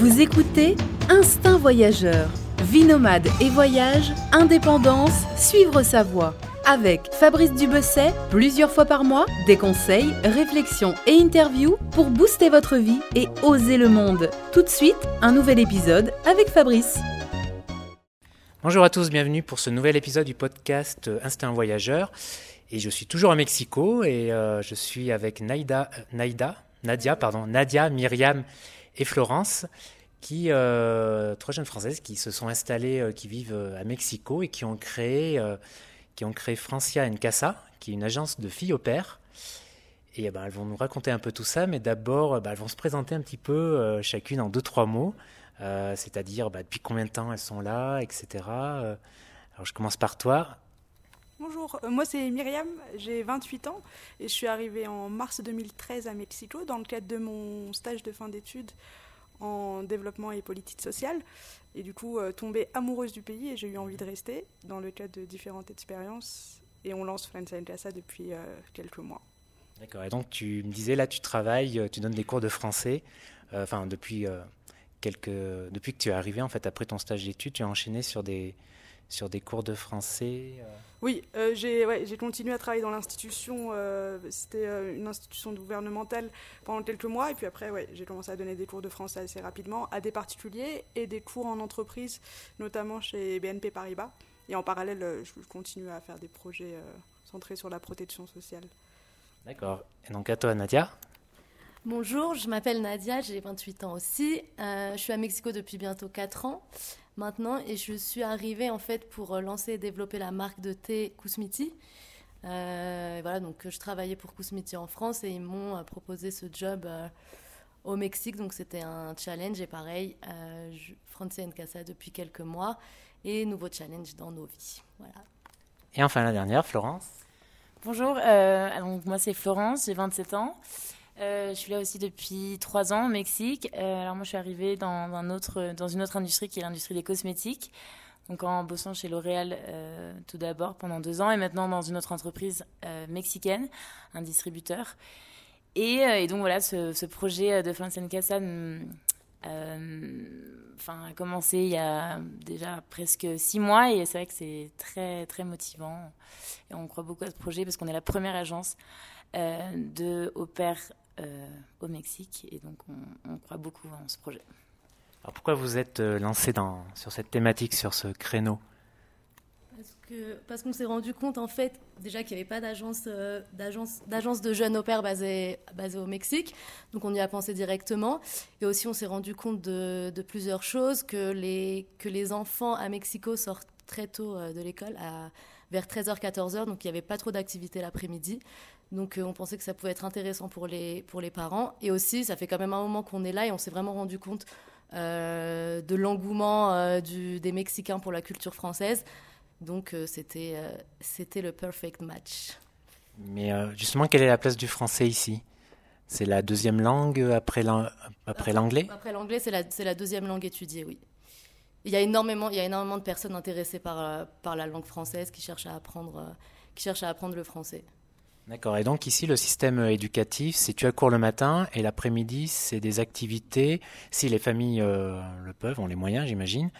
Vous écoutez Instinct Voyageur. Vie nomade et voyage, indépendance, suivre sa voie. Avec Fabrice Dubesset, plusieurs fois par mois, des conseils, réflexions et interviews pour booster votre vie et oser le monde. Tout de suite, un nouvel épisode avec Fabrice. Bonjour à tous, bienvenue pour ce nouvel épisode du podcast Instinct Voyageur. Et je suis toujours à Mexico et euh, je suis avec euh, pardon, Nadia, Myriam et Florence, qui, euh, trois jeunes françaises qui se sont installées, euh, qui vivent euh, à Mexico et qui ont créé, qui ont créé Francia Casa, qui est une agence de filles au père. Et eh ben, elles vont nous raconter un peu tout ça, mais d'abord, euh, bah, elles vont se présenter un petit peu chacune en deux, trois mots, c'est-à-dire bah, depuis combien de temps elles sont là, etc. Alors je commence par toi. Bonjour, euh, moi c'est Myriam, j'ai 28 ans et je suis arrivée en mars 2013 à Mexico dans le cadre de mon stage de fin d'études en développement et politique sociale. Et du coup, euh, tombée amoureuse du pays et j'ai eu envie de rester dans le cadre de différentes expériences. Et on lance Friends en Casa depuis euh, quelques mois. D'accord. Et donc tu me disais là, tu travailles, tu donnes des cours de français. Enfin, depuis quelques, depuis que tu es arrivé en fait après ton stage d'études, tu as enchaîné sur des sur des cours de français. euh. Oui, euh, j'ai ouais, continué à travailler dans l'institution. euh, C'était euh, une institution gouvernementale pendant quelques mois. Et puis après, ouais, j'ai commencé à donner des cours de français assez rapidement à des particuliers et des cours en entreprise, notamment chez BNP Paribas. Et en parallèle, je continue à faire des projets euh, centrés sur la protection sociale. D'accord. Et donc à toi, Nadia? Bonjour, je m'appelle Nadia, j'ai 28 ans aussi. Euh, je suis à Mexico depuis bientôt 4 ans maintenant et je suis arrivée en fait pour euh, lancer et développer la marque de thé Kousmiti. Euh, voilà, donc je travaillais pour Kousmiti en France et ils m'ont euh, proposé ce job euh, au Mexique, donc c'était un challenge et pareil, euh, je, Francia Casa depuis quelques mois et nouveau challenge dans nos vies. Voilà. Et enfin la dernière, Florence. Bonjour, euh, donc moi c'est Florence, j'ai 27 ans. Euh, je suis là aussi depuis 3 ans au Mexique. Euh, alors moi je suis arrivée dans, un autre, dans une autre industrie qui est l'industrie des cosmétiques. Donc en bossant chez L'Oréal euh, tout d'abord pendant deux ans et maintenant dans une autre entreprise mexicaine, un distributeur. Et, donc voilà, ce, projet de Francia Casa euh, enfin, a commencé il y a déjà presque six mois et c'est vrai que c'est très très motivant. Et on croit beaucoup à ce projet parce qu'on est la première agence euh, de au au Mexique et donc on, on croit beaucoup en ce projet. Alors pourquoi vous êtes euh, lancé dans sur cette thématique, sur ce créneau? Parce que parce qu'on s'est rendu compte en fait déjà qu'il n'y avait pas d'agence euh, d'agence d'agence de jeunes au pair basée basée au Mexique, donc on y a pensé directement. Et aussi on s'est rendu compte de, de plusieurs choses que les que les enfants à Mexico sortent très tôt euh, de l'école à vers 13h 14h, donc il n'y avait pas trop d'activité l'après-midi. Donc euh, on pensait que ça pouvait être intéressant pour les pour les parents et aussi ça fait quand même un moment qu'on est là et on s'est vraiment rendu compte euh, de l'engouement euh, des Mexicains pour la culture française. Donc c'était c'était le perfect match. Mais justement, quelle est la place du français ici? C'est la deuxième langue après l'an- après l'anglais? Après l'anglais, c'est la, la deuxième langue étudiée, oui. Il y a énormément, il y a énormément de personnes intéressées par, par la langue française qui cherchent à apprendre, qui cherchent à apprendre le français. D'accord. Et donc ici, le système euh, éducatif, c'est tu as cours le matin et l'après-midi, c'est des activités, si les familles euh, le peuvent, ont les moyens, j'imagine,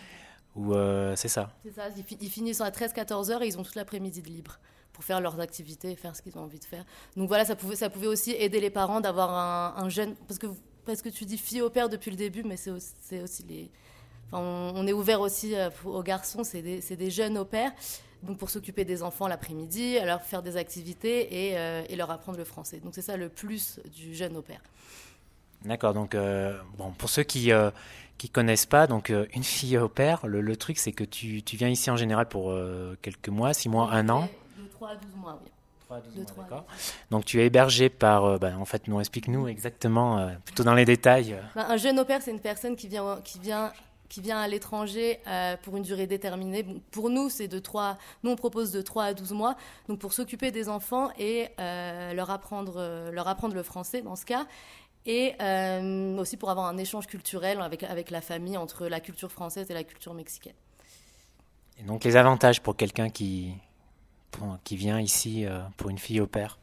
ou euh, c'est ça? C'est ça, ils, fi- ils finissent à 13-14 heures et ils ont toute l'après-midi de libre pour faire leurs activités, faire ce qu'ils ont envie de faire. Donc voilà, ça pouvait, aussi aider les parents d'avoir un, un jeune... Parce que, parce que tu dis fille au père depuis le début, mais c'est aussi, les... Enfin, on, est ouvert aussi aux garçons, c'est des jeunes au père. Donc pour s'occuper des enfants l'après-midi, leur faire des activités et, euh, et leur apprendre le français. Donc c'est ça le plus du jeune au père. D'accord. Donc euh, bon, pour ceux qui euh, qui connaissent pas, donc euh, une fille au père, le, le truc c'est que tu, tu viens ici en général pour euh, quelques mois, six mois, un an? De 3 à 12 mois, oui. De trois à d'accord. Donc tu es hébergé par, euh, bah, en fait, nous explique-nous exactement, euh, plutôt dans les détails. euh. Ben, un jeune au pair, c'est une personne qui vient, qui vient, qui vient à l'étranger euh, pour une durée déterminée. Bon, pour nous, c'est de 3, nous on propose de 3 à 12 mois, donc pour s'occuper des enfants et euh, leur, apprendre, euh, leur apprendre le français dans ce cas, et aussi pour avoir un échange culturel avec, avec la famille entre la culture française et la culture mexicaine. Et donc les avantages pour quelqu'un qui, qui vient ici pour une fille au père?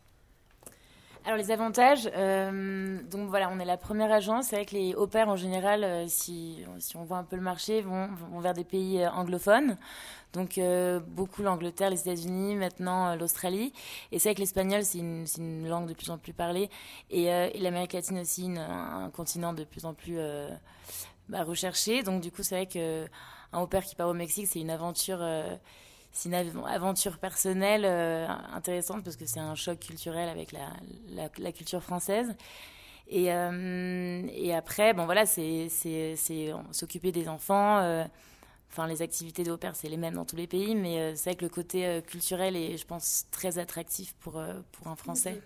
Alors les avantages, euh, donc voilà, on est la première agence. C'est vrai que les au en général, si, si on voit un peu le marché, vont, vers des pays anglophones. Donc beaucoup l'Angleterre, les États-Unis, maintenant l'Australie. Et c'est vrai que l'espagnol, c'est une, langue de plus en plus parlée. Et, l'Amérique latine aussi, un continent de plus en plus bah, recherché. Donc du coup, c'est vrai que un au qui part au Mexique, c'est une aventure c'est une aventure personnelle euh, intéressante parce que c'est un choc culturel avec la, la, culture française. Et, euh, et, après, bon voilà, c'est s'occuper des enfants. Euh, enfin, les activités de c'est les mêmes dans tous les pays, mais c'est vrai que le côté culturel est, je pense, très attractif pour, pour un Français.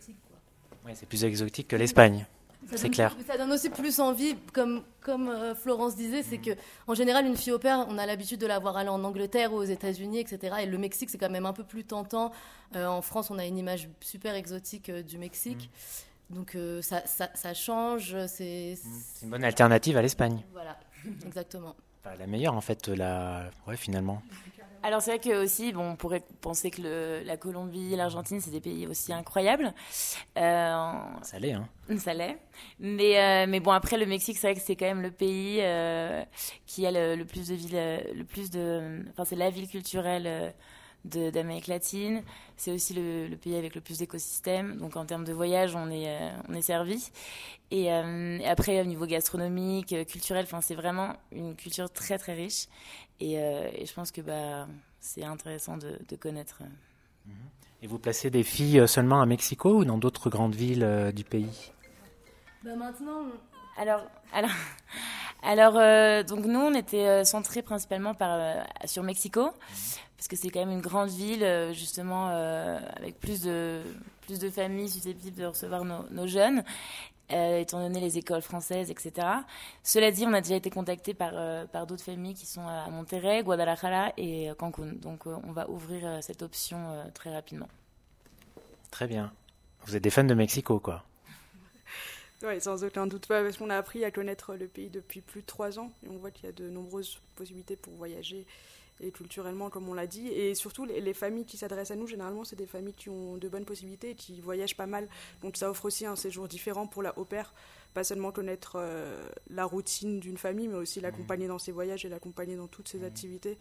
Oui, c'est plus exotique que l'Espagne. C'est clair. Ça donne aussi plus envie, comme, comme euh, Florence disait, c'est que en général, une fille au père, on a l'habitude de la voir aller en Angleterre ou aux États-Unis, etc. Et le Mexique, c'est quand même un peu plus tentant. Euh, en France, on a une image super exotique euh, du Mexique. Mm. Donc ça, ça, ça, change. Mm. C'est une bonne alternative à l'Espagne. Voilà, exactement. la meilleure, en fait, la... ouais, finalement. Alors c'est vrai que aussi, bon, on pourrait penser que le, la Colombie, l'Argentine, c'est des pays aussi incroyables. Euh, ça l'est, hein. Ça l'est. Mais, euh, mais bon, après le Mexique, c'est vrai que c'est quand même le pays euh, qui a le, plus de villes, le plus de, enfin c'est la ville culturelle d'Amérique latine. C'est aussi le, pays avec le plus d'écosystèmes. Donc en termes de voyage, on est, on est servi. Et, et, après, au niveau gastronomique, culturel, enfin c'est vraiment une culture très très riche. Euh, et, je pense que bah, c'est intéressant de, connaître. Et vous placez des filles euh, seulement à Mexico ou dans d'autres grandes villes euh, du pays? Bah Maintenant. Alors, alors, alors donc nous, on était centrés principalement par, sur Mexico, parce que c'est quand même une grande ville, justement, avec plus de, plus de familles susceptibles de recevoir nos, nos jeunes. Euh, étant donné les écoles françaises, etc. Cela dit, on a déjà été contacté par, euh, par d'autres familles qui sont à Monterrey, Guadalajara et euh, Cancun. Donc on va ouvrir cette option très rapidement. Très bien. Vous êtes des fans de Mexico, quoi Oui, sans aucun doute. Parce qu'on a appris à connaître le pays depuis plus de trois ans. Et on voit qu'il y a de nombreuses possibilités pour voyager et culturellement, comme on l'a dit. Et surtout, les, familles qui s'adressent à nous, généralement, c'est des familles qui ont de bonnes possibilités et qui voyagent pas mal. Donc ça offre aussi un séjour différent pour la au pair. Pas seulement connaître euh, la routine d'une famille, mais aussi l'accompagner dans ses voyages et l'accompagner dans toutes ses activités.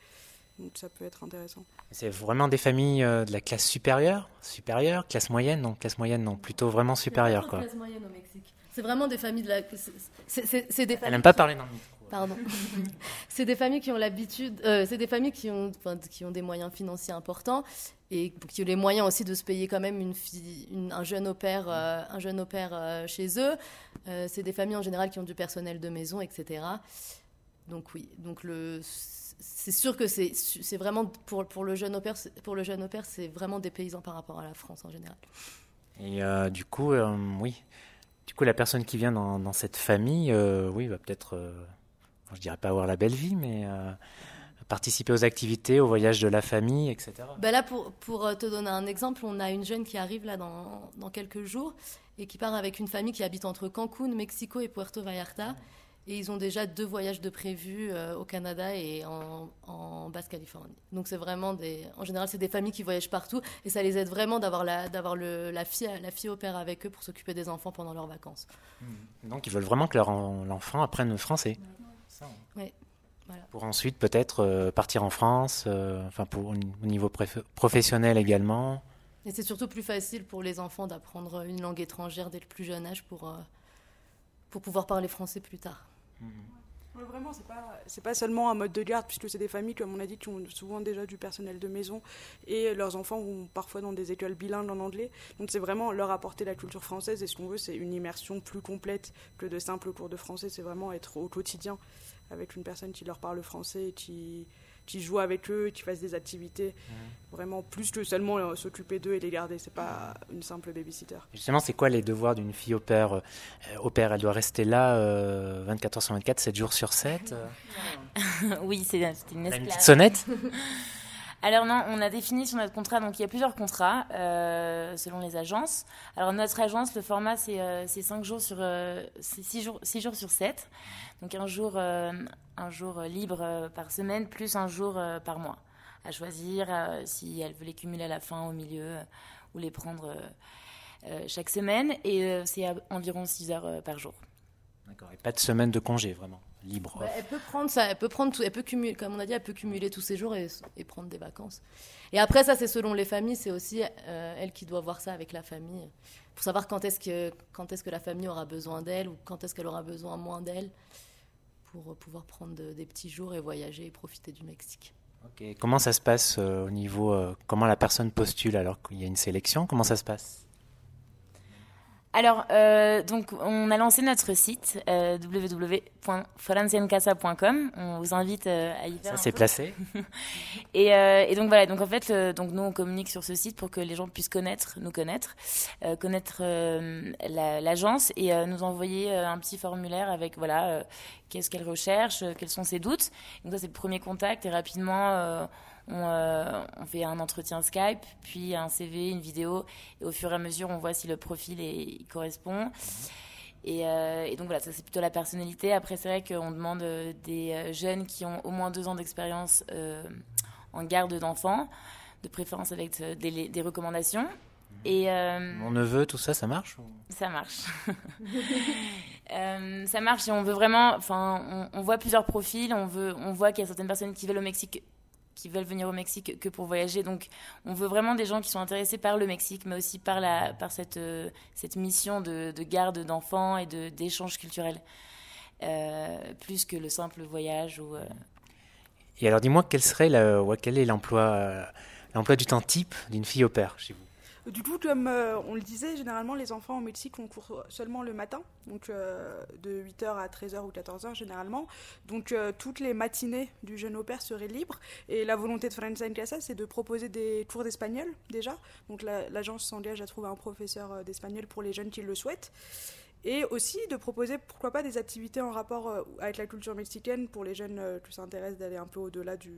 Donc ça peut être intéressant. C'est vraiment des familles euh, de la classe supérieure Supérieure Classe moyenne Non, classe moyenne, non. Plutôt vraiment supérieure, quoi. Classe moyenne au Mexique. C'est vraiment des familles de la... C'est, des Elle n'aime pas parler dans le micro. Pardon. c'est des familles qui ont l'habitude, euh, c'est des familles qui ont, qui ont des moyens financiers importants et qui ont les moyens aussi de se payer quand même une fille, un jeune au pair, euh, un jeune au euh, chez eux. c'est des familles en général qui ont du personnel de maison, etc. Donc oui, donc le, c'est sûr que c'est, c'est vraiment pour, pour le jeune au pair, pour le jeune au pair, c'est vraiment des paysans par rapport à la France en général. Et du coup, oui. Du coup, la personne qui vient dans, dans cette famille, oui, va peut-être je dirais pas avoir la belle vie, mais euh, participer aux activités, aux voyages de la famille, etc. Ben là, pour, pour euh, te donner un exemple, on a une jeune qui arrive là dans, dans, quelques jours et qui part avec une famille qui habite entre Cancun, Mexico et Puerto Vallarta. Et ils ont déjà deux voyages de prévus euh, au Canada et en, en Basse-Californie. Donc c'est vraiment des... En général, c'est des familles qui voyagent partout et ça les aide vraiment d'avoir la, d'avoir le, la, fille, la fille au père avec eux pour s'occuper des enfants pendant leurs vacances. Donc ils veulent vraiment que leur l'enfant apprenne le français. Oui. Pour ensuite peut-être euh, partir en France, euh, enfin pour au niveau professionnel également. Et c'est surtout plus facile pour les enfants d'apprendre une langue étrangère dès le plus jeune âge pour, euh, pour pouvoir parler français plus tard. Mmh vraiment, c'est pas, c'est pas seulement un mode de garde, puisque c'est des familles, comme on a dit, qui ont souvent déjà du personnel de maison et leurs enfants vont parfois dans des écoles bilingues en anglais. Donc c'est vraiment leur apporter la culture française et ce qu'on veut, c'est une immersion plus complète que de simples cours de français. C'est vraiment être au quotidien avec une personne qui leur parle français et qui, qui jouent avec eux, qui fassent des activités. Vraiment plus que seulement euh, s'occuper d'eux et les garder. C'est pas une simple babysitter. Justement, c'est quoi les devoirs d'une fille au père euh, Au père, elle doit rester là 24 euh, heures sur 24, 7 jours sur 7 Oui, c'est une esclave. Une petite sonnette? Alors non, on a défini sur notre contrat, donc il y a plusieurs contrats euh, selon les agences. Alors notre agence, le format c'est euh, 5 jours sur euh, 6 jours, 6 jours sur 7. Donc un jour, euh, un jour libre par semaine plus un jour par mois. À choisir si elle veut les cumuler à la fin, au milieu, ou les prendre chaque semaine et c'est environ 6 heures par jour. D'accord. Et pas de semaine de congé, vraiment? Libre. Bah, elle peut prendre ça, elle peut prendre tout, elle peut cumuler, comme on a dit, elle peut cumuler tous ces jours et, prendre des vacances. Et après ça, c'est selon les familles, c'est aussi elle qui doit voir ça avec la famille pour savoir quand est-ce que quand est-ce que la famille aura besoin d'elle ou quand est-ce qu'elle aura besoin moins d'elle pour pouvoir prendre des petits jours et voyager et profiter du Mexique. Comment ça se passe euh, au niveau euh, comment la personne postule alors qu'il y a une sélection? Comment ça se passe? Alors, euh, donc, on a lancé notre site euh. On vous invite euh, à y faire. Ça, c'est placé. et, euh, et, donc voilà. Donc en fait, donc nous on communique sur ce site pour que les gens puissent connaître, nous connaître, connaître l'agence et nous envoyer un petit formulaire avec voilà qu'est-ce qu'elle recherche, quels sont ses doutes. Donc ça c'est le premier contact et rapidement euh, on, fait un entretien Skype, puis un CV, une vidéo, et au fur et à mesure, on voit si le profil est, correspond. Euh, et, donc voilà, ça c'est plutôt la personnalité. Après, c'est vrai qu'on demande euh, des jeunes qui ont au moins deux ans d'expérience en garde d'enfants, de préférence avec des, recommandations. Et Mon neveu, tout ça, ça marche Ça marche. ça marche et on veut vraiment. Enfin, on, on, voit plusieurs profils. On veut, on voit qu'il y a certaines personnes qui veulent au Mexique qui veulent venir au Mexique que pour voyager. Donc, on veut vraiment des gens qui sont intéressés par le Mexique, mais aussi par, la, par cette, euh, cette mission de, garde d'enfants et d'échange culturel, euh, plus que le simple voyage. Euh. Et alors, dis-moi, quel serait quel est l'emploi l'emploi du temps type d'une fille au père chez vous? Du coup, comme euh, on le disait, généralement les enfants au Mexique ont cours seulement le matin, donc euh, de 8h à 13h ou 14h généralement. Donc euh, toutes les matinées du jeune au père seraient libres. Et la volonté de Francia en Casa, c'est de proposer des cours d'espagnol déjà. Donc l'agence s'engage à trouver un professeur d'espagnol pour les jeunes qui le souhaitent et aussi de proposer pourquoi pas des activités en rapport euh, avec la culture mexicaine pour les jeunes euh, qui s'intéressent d'aller un peu au-delà de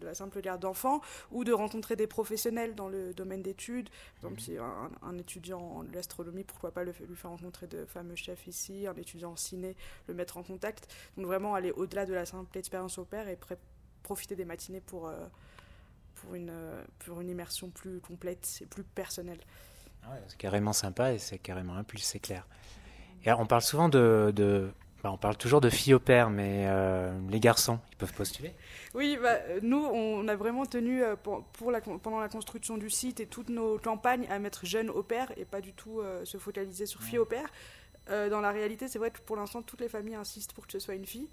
la simple garde d'enfants ou de rencontrer des professionnels dans le domaine d'études. Par exemple, si un, étudiant en astronomie, pourquoi pas le, lui faire rencontrer de fameux chefs ici, un étudiant en ciné, le mettre en contact. Donc vraiment aller au-delà de la simple expérience au père et profiter des matinées pour, euh, pour, une, pour une immersion plus complète et plus personnelle. Ah c'est carrément sympa et c'est carrément un plus, c'est clair on parle souvent de, bah, on parle toujours de filles au père, mais euh, les garçons, ils peuvent postuler Oui, bah, nous, on a vraiment tenu euh, pour, pendant la construction du site et toutes nos campagnes à mettre jeunes au père et pas du tout euh, se focaliser sur filles au père. dans la réalité, c'est vrai que pour l'instant, toutes les familles insistent pour que ce soit une fille.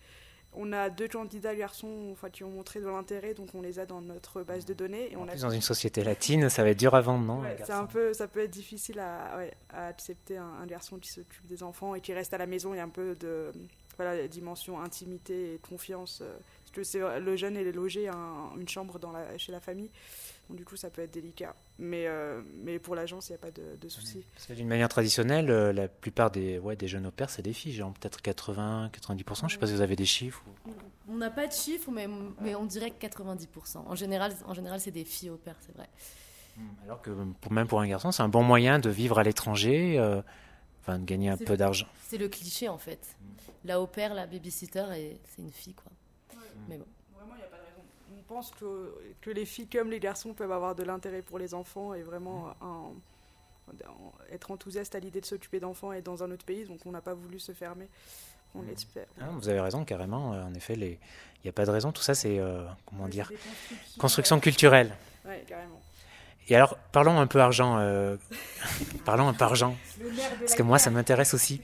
On a deux candidats garçons enfin, qui ont montré de l'intérêt, donc on les a dans notre base de données. Et on plus, dans une société latine, ça va être dur à vendre, non c'est un peu, Ça peut être difficile à, accepter un, garçon qui s'occupe des enfants et qui reste à la maison. Il y a un peu de voilà, dimension intimité et confiance. Euh, parce que le jeune est logé à une chambre dans la, chez la famille du coup, ça peut être délicat. Mais, euh, mais pour l'agence, il n'y a pas de, de souci. d'une manière traditionnelle, euh, la plupart des, ouais, des jeunes au pair, c'est des filles, genre peut-être 80, 90%. Je ne sais pas si vous avez des chiffres. On n'a pas de chiffres, mais, mais on dirait que 90%. En général, en général c'est des filles au pair, c'est vrai. Hmm, alors que pour, même pour un garçon, c'est un bon moyen de vivre à l'étranger, euh, enfin de gagner un peu d'argent. C'est le cliché en fait. La au pair, la babysitter, c'est une fille quoi. Mais bon pense que, que, les filles comme les garçons peuvent avoir de l'intérêt pour les enfants et vraiment être enthousiaste à l'idée de s'occuper d'enfants et dans un autre pays. Donc on n'a pas voulu se fermer. On l'espère. Ah, vous avez raison, carrément. Euh, en effet, il n'y a pas de raison. Tout ça, c'est, euh, comment dire, construction culturelle. Oui, carrément. Et alors, parlons un peu argent. Euh, parlons un peu argent. Parce que moi, ça m'intéresse aussi.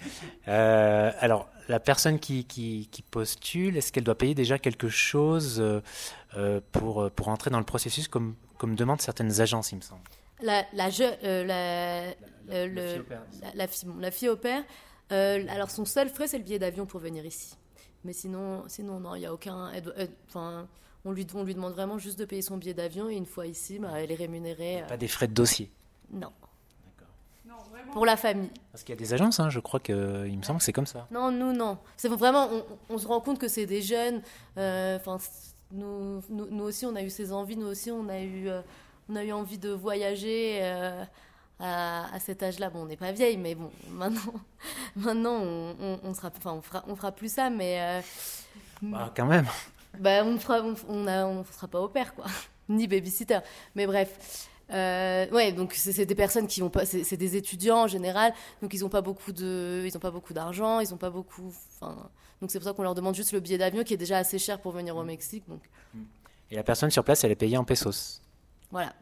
Euh, alors, la personne qui, qui, postule, est-ce qu'elle doit payer déjà quelque chose euh, pour, pour entrer dans le processus, comme, comme demandent certaines agences, il me semble La, la, la, la, fille, au père, alors son seul frais, c'est le billet d'avion pour venir ici. Mais sinon, sinon non, il n'y a aucun. Enfin on lui, lui demande vraiment juste de payer son billet d'avion et une fois ici, bah, elle est rémunérée. Pas des frais de dossier Non. Pour la famille. Parce qu'il y a des agences, hein, je crois qu'il me semble que c'est comme ça. Non, nous, non. C'est vraiment, on, se rend compte que c'est des jeunes. Euh, enfin, nous, nous, aussi, on a eu ces envies. Nous aussi, on a eu, euh, on a eu envie de voyager. Euh, à, cet âge-là, bon, on n'est pas vieille, mais bon, maintenant, maintenant, on, on, sera, enfin, on fera, on fera plus ça, mais. Bah, quand même bah, on ne fera, on, on, on sera pas au père, quoi, ni babysitter. Mais bref. Euh, ouais, donc c'est des personnes qui ont pas, c'est des étudiants en général, donc ils n'ont pas beaucoup de, ils ont pas beaucoup d'argent, ils ont pas beaucoup, enfin, donc c'est pour ça qu'on leur demande juste le billet d'avion qui est déjà assez cher pour venir au Mexique. Donc. Et la personne sur place, elle est payée en pesos. Voilà,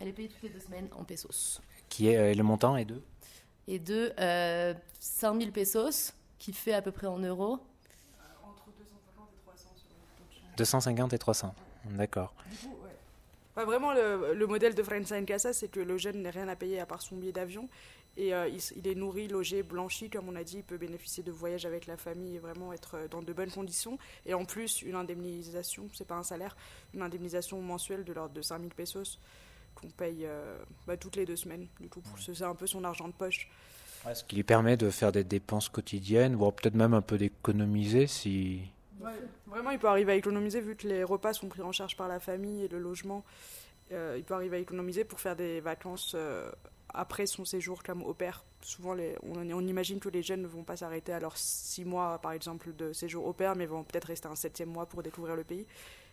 elle est payée toutes les deux semaines en pesos. Qui est euh, le montant est de? Et de euh, 5000 pesos, qui fait à peu près en euros. Entre 250 et 300 sur le 250 et 300. D'accord. Vraiment, le, le modèle de en Casa, c'est que le jeune n'a rien à payer à part son billet d'avion. Et euh, il, est nourri, logé, blanchi, comme on a dit. Il peut bénéficier de voyages avec la famille et vraiment être euh, dans de bonnes conditions. Et en plus, une indemnisation, c'est pas un salaire, une indemnisation mensuelle de l'ordre de 5000 pesos qu'on paye euh, bah, toutes les deux semaines. Du coup, c'est un peu son argent de poche. Ce qui lui permet de faire des dépenses quotidiennes, voire peut-être même un peu d'économiser si. Vraiment, il peut arriver à économiser vu que les repas sont pris en charge par la famille et le logement. Euh, il peut arriver à économiser pour faire des vacances euh, après son séjour comme au pair. Souvent, les, on, on imagine que les jeunes ne vont pas s'arrêter à leurs six mois, par exemple, de séjour au pair, mais vont peut-être rester un septième mois pour découvrir le pays. Et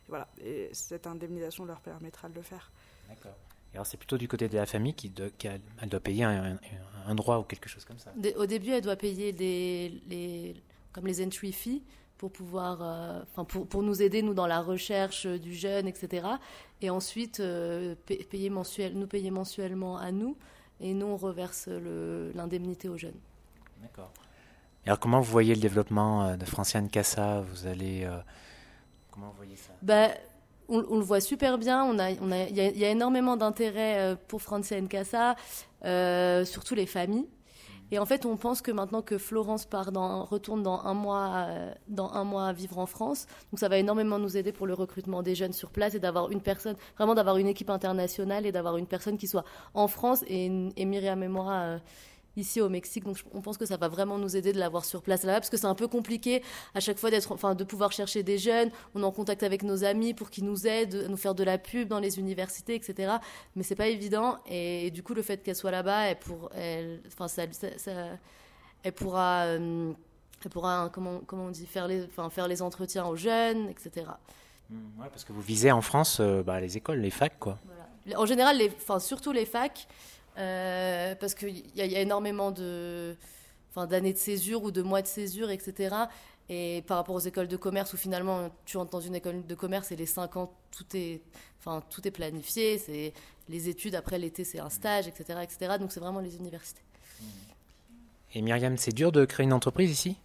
voilà. Et cette indemnisation leur permettra de le faire. D'accord. Et alors c'est plutôt du côté de la famille qui, de- qui a- elle doit payer un, un- un droit ou quelque chose comme ça. Au début, elle doit payer les, les, comme les entry fees pour pouvoir, euh, enfin pour, pour nous aider nous dans la recherche du jeune, etc. Et ensuite euh, pa- payer mensuel, nous payer mensuellement à nous, et nous on reverse le- l'indemnité aux jeunes. D'accord. Alors comment vous voyez le développement euh, de Franciane Cassa? Vous allez euh, comment vous voyez ça? Bah, on, on le voit super bien. On a, on a, il y, a, il y a énormément d'intérêt pour Francia Casa, euh, surtout les familles. Et en fait, on pense que maintenant que Florence part retourne dans un mois, euh, dans un mois vivre en France, donc ça va énormément nous aider pour le recrutement des jeunes sur place et d'avoir une personne, vraiment d'avoir une équipe internationale et d'avoir une personne qui soit en France et, et Myriam et moi euh, ici au Mexique. Donc on pense que ça va vraiment nous aider de l'avoir sur place là-bas parce que c'est un peu compliqué à chaque fois d'être, enfin, de pouvoir chercher des jeunes. On est en contact avec nos amis pour qu'ils nous aident, à nous faire de la pub dans les universités, etc. Mais c'est pas évident. Et, et du coup, le fait qu'elle soit là-bas, elle, pour, elle, enfin, ça, ça- ça- elle pourra, euh, elle pourra, hein, comment, comment on dit, faire les, enfin, faire les entretiens aux jeunes, etc. Hmm, ouais, Parce que vous visez en France euh, bah, les écoles, les facs, quoi. Voilà. En général, les, enfin, surtout les facs, euh, parce qu'il y, a- énormément de, enfin, d'années de césure ou de mois de césure, etc. Et par rapport aux écoles de commerce, où finalement tu rentres dans une école de commerce et les 5 ans, tout est, enfin, tout est planifié. C'est les études, après l'été, c'est un stage, etc., etc. Donc c'est vraiment les universités. Et Myriam, c'est dur de créer une entreprise ici?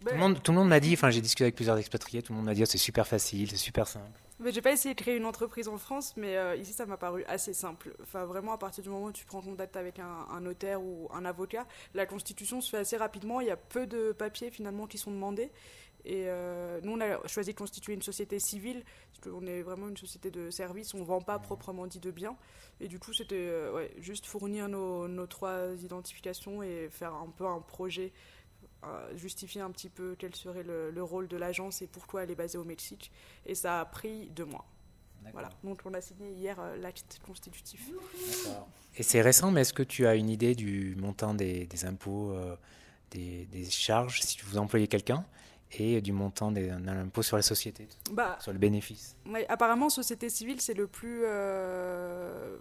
Tout, le monde, tout le monde m'a dit, enfin j'ai discuté avec plusieurs expatriés, tout le monde m'a dit oh, c'est super facile, c'est super simple. Mais j'ai pas essayé de créer une entreprise en France, mais euh, ici ça m'a paru assez simple. Enfin, vraiment, à partir du moment où tu prends contact avec un, notaire ou un avocat, la constitution se fait assez rapidement. Il y a peu de papiers finalement qui sont demandés. Et euh, nous, on a choisi de constituer une société civile, parce qu'on est vraiment une société de service, on ne vend pas proprement dit de biens. Et du coup, c'était euh, juste fournir nos, trois identifications et faire un peu un projet, justifier un petit peu quel serait le, le rôle de l'agence et pourquoi elle est basée au Mexique. Et ça a pris deux mois. Voilà. Donc on a signé hier euh, l'acte constitutif. Et c'est récent, mais est-ce que tu as une idée du montant des, des impôts, euh, des, des charges si vous employez quelqu'un et du montant des- d'un impôt sur la société, Bah, sur le bénéfice? ouais, apparemment, société civile, c'est le plus, euh,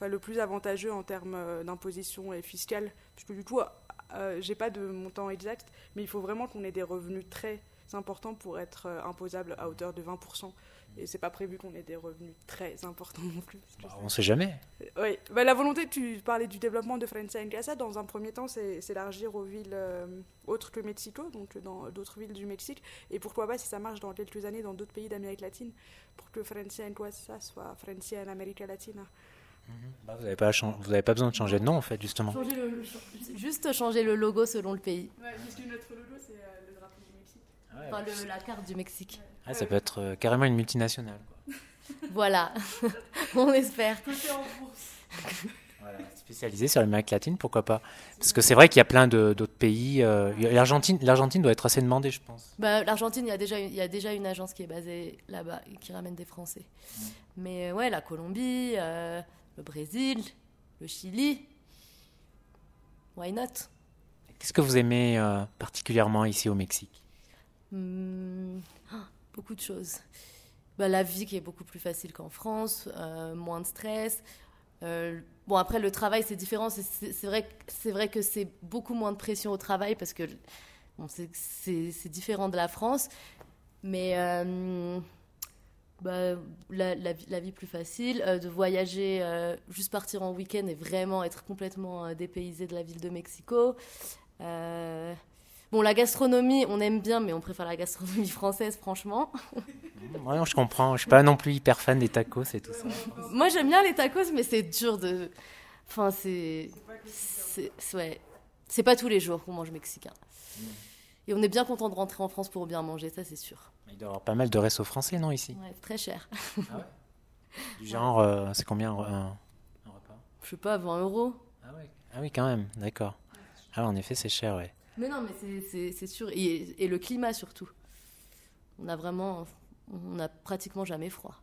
le plus avantageux en termes d'imposition et fiscale. Puisque du coup, euh, j'ai pas de montant exact, mais il faut vraiment qu'on ait des revenus très importants pour être euh, imposable à hauteur de 20%. Et c'est pas prévu qu'on ait des revenus très importants non plus. Bah, On ne sait jamais. Oui, bah, la volonté, tu parlais du développement de Francia en Casa, dans un premier temps, c'est c'est élargir aux villes euh, autres que Mexico, donc dans d'autres villes du Mexique, et pourquoi pas, si ça marche dans quelques années, dans d'autres pays d'Amérique latine, pour que Francia en Casa soit Francia en Amérique latine. Bah, vous n'avez pas, pas besoin de changer de nom, en fait, justement. Changer le- juste changer le logo selon le pays, Ouais, parce que notre logo, c'est euh, le drapeau du Mexique. enfin le- la carte du Mexique. Ah, ça peut être euh, carrément une multinationale. quoi. Voilà, on espère. Côté en bourse. Voilà, spécialisé sur l'Amérique latine, pourquoi pas Parce que c'est vrai qu'il y a plein d'autres pays. euh, L'Argentine, l'Argentine doit être assez demandée, je pense. Bah, L'Argentine, il y, a déjà, il y a déjà une agence qui est basée là-bas et qui ramène des Français. Mais ouais, la Colombie, euh, le Brésil, le Chili, why not? Qu'est-ce que vous aimez euh, particulièrement ici au Mexique? Hmm, Beaucoup de choses. Bah, la vie qui est beaucoup plus facile qu'en France, euh, moins de stress. Euh, bon, après, le travail, c'est différent. C'est- vrai, que- c'est vrai que c'est beaucoup moins de pression au travail parce que bon, c'est- différent de la France. Mais bah, la, la vie, la vie plus facile, euh, de voyager, euh, juste partir en week-end et vraiment être complètement euh, dépaysé de la ville de Mexico. Euh, bon, la gastronomie, on aime bien, mais on préfère la gastronomie française, franchement. Ouais, je comprends. Je suis pas non plus hyper fan des tacos et tout ça. Moi, j'aime bien les tacos, mais c'est dur de. Enfin, c'est. C'est c'est- ouais. C'est pas tous les jours qu'on mange mexicain. Et on est bien content de rentrer en France pour bien manger, ça c'est sûr. Il doit y avoir pas mal de restos français, non, ici? Ouais, c'est très cher. Du genre, euh, c'est combien un, un repas? Je sais pas, 20 euros. ah, ouais. ah oui, quand même, d'accord. Ah, en effet, c'est cher, ouais. Mais non, mais c'est- sûr. Et, et le climat surtout. On a vraiment. On a pratiquement jamais froid.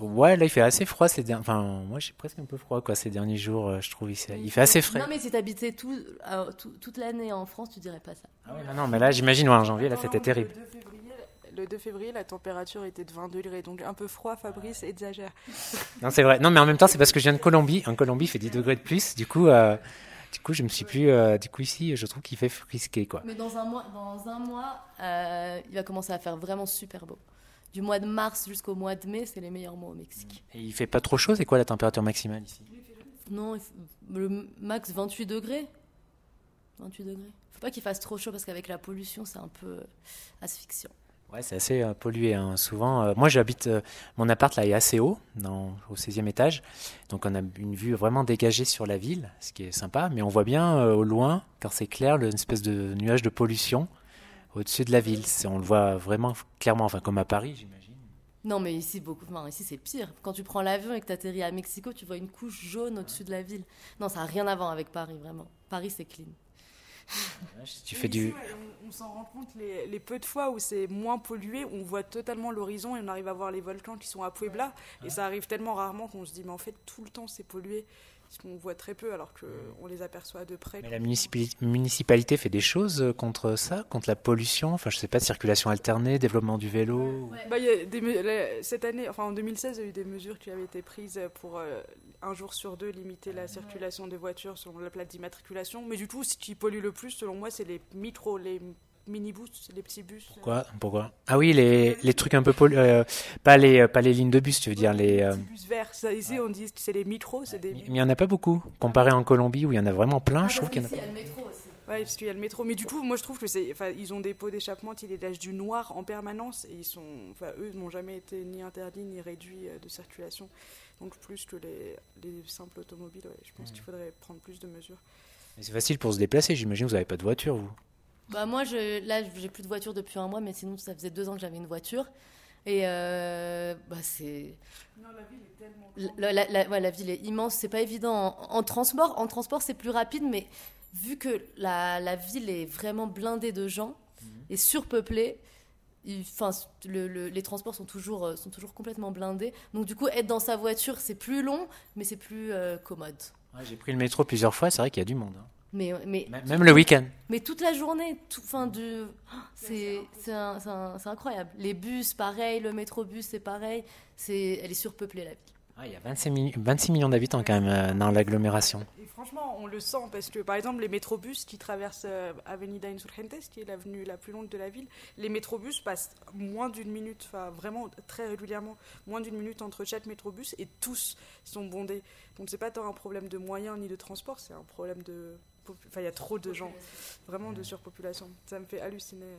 Ouais, là, il fait assez froid ces derniers... Enfin, moi, j'ai presque un peu froid, quoi, ces derniers jours, euh, je trouve. ici. Il fait assez frais. Non, mais si t'habitais tout, euh, tout- toute l'année en France, tu dirais pas ça. Ah ouais, non, non, mais là, j'imagine, ouais, en janvier, là, c'était terrible. Le 2, février, le 2 février, la température était de 20 degrés, donc un peu froid, Fabrice exagère. Non, c'est vrai. Non, mais en même temps, c'est parce que je viens de Colombie. En Colombie, il fait 10 degrés de plus. Du coup, euh, du coup je me suis plus... euh, du coup, ici, je trouve qu'il fait frisquer, quoi. Mais dans un mois, dans un mois euh, il va commencer à faire vraiment super beau. Du mois de mars jusqu'au mois de mai, c'est les meilleurs mois au Mexique. Et il fait pas trop chaud, c'est quoi la température maximale ici? Non, le max 28 degrés. 28 degrés. Faut pas qu'il fasse trop chaud parce qu'avec la pollution, c'est un peu euh, asphyxiant. Ouais, c'est assez euh, pollué. hein. Souvent, euh, moi, j'habite. euh, mon appart là est assez haut, dans, au 16e étage. Donc, on a une vue vraiment dégagée sur la ville, ce qui est sympa. Mais on voit bien au loin, quand c'est clair, une espèce de nuage de pollution au-dessus de la ville. On le voit vraiment clairement, enfin, comme à Paris, j'imagine. Non, mais ici, beaucoup, non, ici c'est pire. Quand tu prends l'avion et que tu atterris à Mexico, tu vois une couche jaune au-dessus de la ville. Non, ça n'a rien à voir avec Paris, vraiment. Paris, c'est clean. Si tu Mais fais ici, du. ouais, on, on s'en rend compte les, les peu de fois où c'est moins pollué, on voit totalement l'horizon et on arrive à voir les volcans qui sont à Puebla. Et ça arrive tellement rarement qu'on se dit, mais en fait, tout le temps c'est pollué. Parce qu'on voit très peu alors qu'on les aperçoit de près. Mais la municipali- municipalité fait des choses euh, contre ça, contre la pollution? Enfin, je sais pas, circulation alternée, développement du vélo? ou- Bah, y a des cette année, enfin en 2016, il y a eu des mesures qui avaient été prises pour euh, un jour sur deux limiter la circulation des voitures selon la plaque d'immatriculation. Mais du coup, ce qui pollue le plus, selon moi, c'est les mitros, les minibus, les petits bus. Pourquoi? Pourquoi? Ah oui, les, les trucs un peu pollu- euh, pas les euh, pas les lignes de bus, tu veux dire les. euh, petits bus verts. Ça, ici, on dit que c'est les mitros, c'est des. Mais il y en a pas beaucoup comparé en Colombie où il y en a vraiment plein. Ah, je trouve qu'il y en a. Ici, il y a le métro aussi. Ouais, parce qu'il y a le métro. Mais du coup, moi, je trouve que c'est. Enfin, ils ont des pots d'échappement, ils dégagent du noir en permanence. Et ils sont. Enfin, eux n'ont jamais été ni interdits ni réduits de circulation. Donc, plus que les, les simples automobiles, ouais, je pense qu'il faudrait prendre plus de mesures. Mais C'est facile pour se déplacer. J'imagine vous avez pas de voiture vous. Bah moi, je, là, j'ai plus de voiture depuis un mois, mais sinon, ça faisait deux ans que j'avais une voiture. Et euh, bah c'est Non, la ville est tellement. la, la- la- ouais, la ville est immense. C'est pas évident en, en transport. En transport, c'est plus rapide, mais vu que la, la ville est vraiment blindée de gens et surpeuplée, enfin, le- le- les transports sont toujours, euh, sont toujours complètement blindés. Donc du coup, être dans sa voiture, c'est plus long, mais c'est plus euh, commode. Ouais, J'ai pris le métro plusieurs fois. C'est vrai qu'il y a du monde. hein. Mais, mais, Même- Même le week-end. mais toute la journée, tout, fin de, c'est incroyable. Les bus, pareil, le métrobus, c'est pareil. C'est, elle est surpeuplée la ville. Ah, il y a 26, mi- 26 millions d'habitants quand même euh, dans l'agglomération. Franchement, on le sent parce que, par exemple, les métrobus qui traversent euh, Avenida Insurgentes, qui est l'avenue la plus longue de la ville, les métrobus passent moins d'une minute, enfin vraiment très régulièrement, moins d'une minute entre chaque métrobus et tous sont bondés. Donc c'est pas tant un problème de moyens ni de transport, c'est un problème de. Enfin, il y a trop de gens, vraiment de surpopulation. Ça me fait halluciner.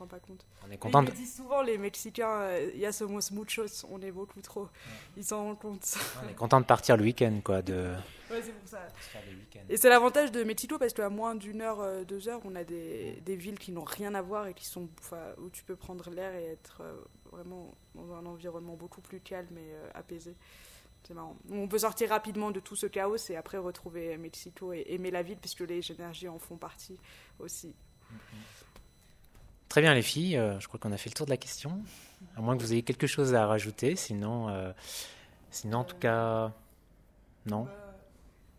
On se rend pas compte. On est content. Ils de- disent souvent, les Mexicains, euh, ya somos muchos, on est beaucoup trop. Ils s'en rendent compte. On est content de partir le week-end quoi. De... Ouais, c'est pour ça. Et c'est l'avantage de Mexico parce qu'à moins d'une heure, euh, deux heures, on a des, des villes qui n'ont rien à voir et qui sont, où tu peux prendre l'air et être euh, vraiment dans un environnement beaucoup plus calme et euh, apaisé. C'est marrant. On peut sortir rapidement de tout ce chaos et après retrouver Mexico et aimer la ville puisque les énergies en font partie aussi. Très bien les filles, euh, je crois qu'on a fait le tour de la question. À moins que vous ayez quelque chose à rajouter, sinon, euh, sinon en tout cas, non.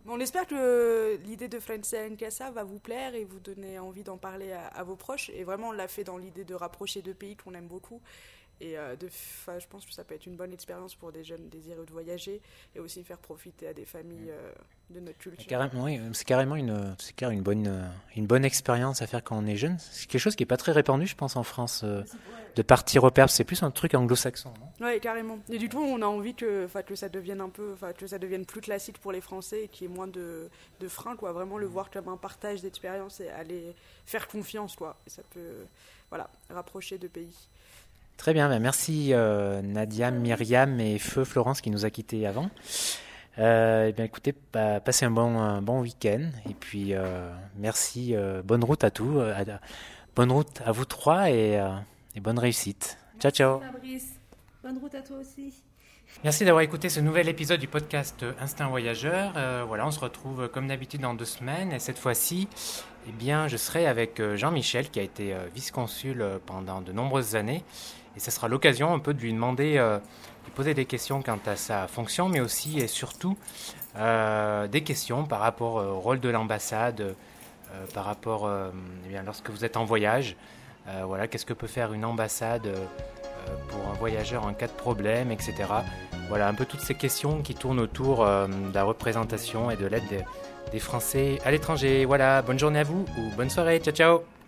On espère que l'idée de Francia Casa va vous plaire et vous donner envie d'en parler à, à vos proches. Et vraiment, on l'a fait dans l'idée de rapprocher deux pays qu'on aime beaucoup Et de, je pense que ça peut être une bonne expérience pour des jeunes désireux de voyager et aussi faire profiter à des familles de notre culture. Carrément, oui, c'est carrément une, c'est une bonne, une bonne expérience à faire quand on est jeune. C'est quelque chose qui n'est pas très répandu, je pense, en France, de partir au perse. C'est plus un truc anglo-saxon. Oui, carrément. Et du coup, on a envie que, que ça devienne un peu, que ça devienne plus classique pour les Français et qu'il y ait moins de, de freins, quoi. Vraiment le voir comme un partage d'expérience et aller faire confiance, quoi. Et ça peut, voilà, rapprocher de pays. Très bien, ben merci euh, Nadia, Myriam et Feu Florence qui nous a quittés avant. Euh, eh bien, écoutez, bah, passez un bon, un bon week-end et puis euh, merci, euh, bonne route à tous, bonne route à vous trois et, et bonne réussite. Ciao, ciao. Fabrice, bonne route à toi aussi. Merci d'avoir écouté ce nouvel épisode du podcast Instinct Voyageur. Euh, voilà, on se retrouve comme d'habitude dans deux semaines et cette fois-ci, eh bien, je serai avec Jean-Michel qui a été vice-consul pendant de nombreuses années et ce sera l'occasion un peu de lui demander, euh, de poser des questions quant à sa fonction, mais aussi et surtout euh, des questions par rapport au rôle de l'ambassade, euh, par rapport, eh lorsque vous êtes en voyage, voilà, qu'est-ce que peut faire une ambassade pour un voyageur en cas de problème, etc. Voilà, un peu toutes ces questions qui tournent autour de la représentation et de l'aide des, des Français à l'étranger. Voilà, bonne journée à vous ou bonne soirée, ciao ciao